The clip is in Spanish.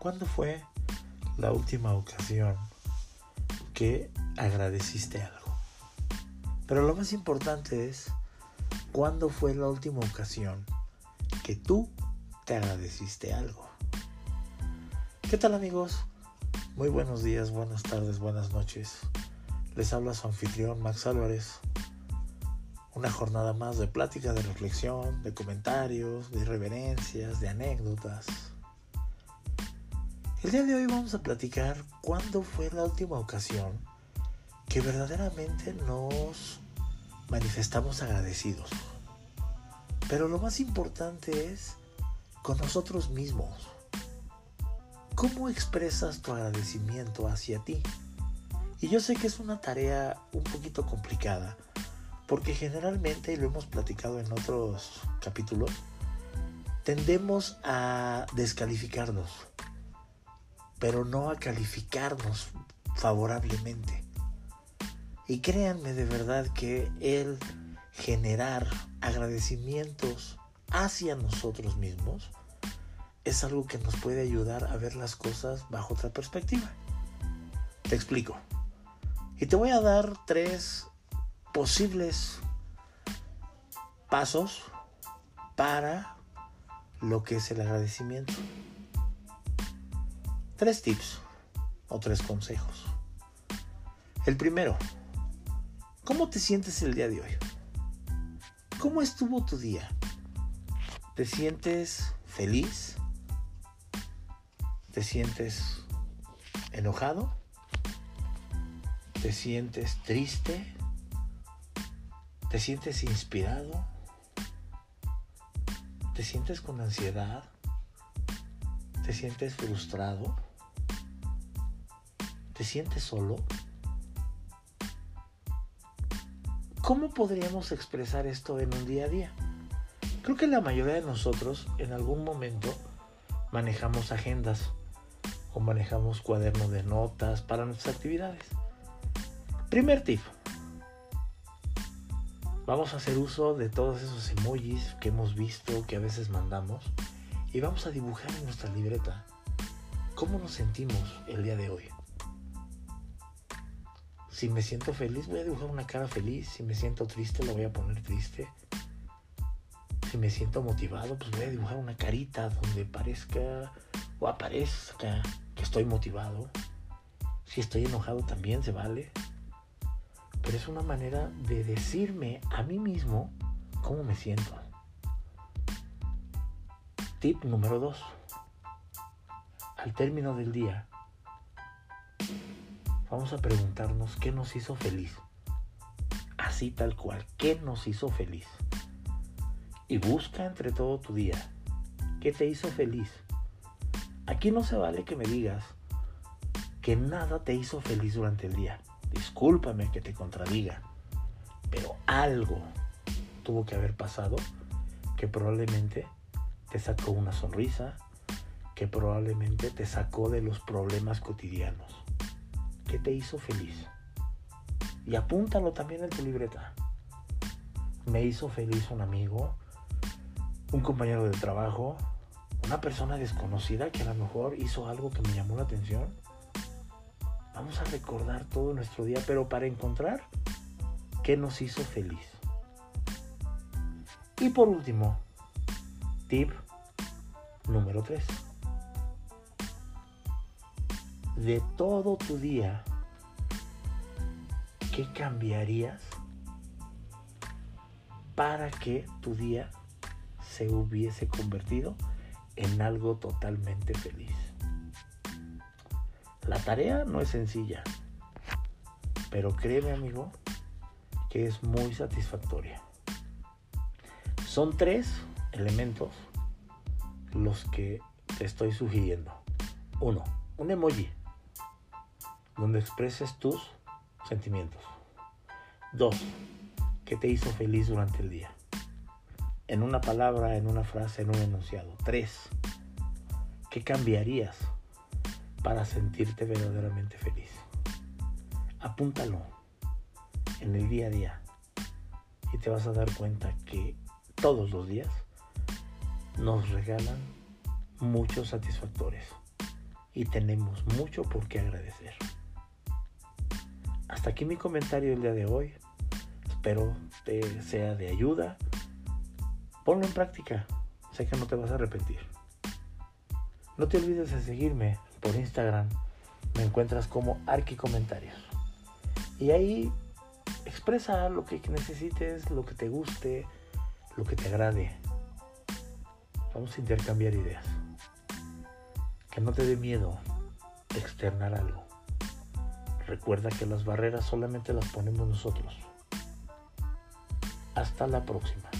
¿Cuándo fue la última ocasión que agradeciste algo? Pero lo más importante es, ¿cuándo fue la última ocasión que tú te agradeciste algo? ¿Qué tal amigos? Muy buenos días, buenas tardes, buenas noches. Les habla su anfitrión Max Álvarez. Una jornada más de plática, de reflexión, de comentarios, de irreverencias, de anécdotas el día de hoy vamos a platicar cuándo fue la última ocasión que verdaderamente nos manifestamos agradecidos. Pero lo más importante es con nosotros mismos. ¿Cómo expresas tu agradecimiento hacia ti? Y yo sé que es una tarea un poquito complicada, porque generalmente, y lo hemos platicado en otros capítulos, tendemos a descalificarnos pero no a calificarnos favorablemente. Y créanme de verdad que el generar agradecimientos hacia nosotros mismos es algo que nos puede ayudar a ver las cosas bajo otra perspectiva. Te explico. Y te voy a dar tres posibles pasos para lo que es el agradecimiento. Tres tips o tres consejos. El primero, ¿cómo te sientes el día de hoy? ¿Cómo estuvo tu día? ¿Te sientes feliz? ¿Te sientes enojado? ¿Te sientes triste? ¿Te sientes inspirado? ¿Te sientes con ansiedad? ¿Te sientes frustrado? ¿Te sientes solo? ¿Cómo podríamos expresar esto en un día a día? Creo que la mayoría de nosotros en algún momento manejamos agendas o manejamos cuadernos de notas para nuestras actividades. Primer tip. Vamos a hacer uso de todos esos emojis que hemos visto, que a veces mandamos, y vamos a dibujar en nuestra libreta cómo nos sentimos el día de hoy. Si me siento feliz, voy a dibujar una cara feliz. Si me siento triste, lo voy a poner triste. Si me siento motivado, pues voy a dibujar una carita donde parezca o aparezca que estoy motivado. Si estoy enojado también se vale. Pero es una manera de decirme a mí mismo cómo me siento. Tip número 2. Al término del día, vamos a preguntarnos qué nos hizo feliz. Así tal cual, ¿qué nos hizo feliz? Y busca entre todo tu día, ¿qué te hizo feliz? Aquí no se vale que me digas que nada te hizo feliz durante el día. Discúlpame que te contradiga, pero algo tuvo que haber pasado que probablemente te sacó una sonrisa, que probablemente te sacó de los problemas cotidianos. ¿Qué te hizo feliz? Y apúntalo también en tu libreta. Me hizo feliz un amigo, un compañero de trabajo, una persona desconocida que a lo mejor hizo algo que me llamó la atención. Vamos a recordar todo nuestro día, pero para encontrar qué nos hizo feliz. Y por último, tip número 3 de todo tu día, ¿qué cambiarías para que tu día se hubiese convertido en algo totalmente feliz? La tarea no es sencilla, pero créeme amigo que es muy satisfactoria. Son tres elementos los que te estoy sugiriendo. Uno, un emoji donde expreses tus sentimientos. Dos, ¿qué te hizo feliz durante el día? En una palabra, en una frase, en un enunciado. Tres, ¿qué cambiarías para sentirte verdaderamente feliz? Apúntalo en el día a día y te vas a dar cuenta que todos los días nos regalan muchos satisfactores. y tenemos mucho por qué agradecer. Hasta aquí mi comentario el día de hoy. Espero te sea de ayuda. Ponlo en práctica. Sé que no te vas a arrepentir. No te olvides de seguirme por Instagram. Me encuentras como Arqui Comentarios. Y ahí expresa lo que necesites, lo que te guste, lo que te agrade. Vamos a intercambiar ideas. Que no te dé miedo externar algo. Recuerda que las barreras solamente las ponemos nosotros. Hasta la próxima.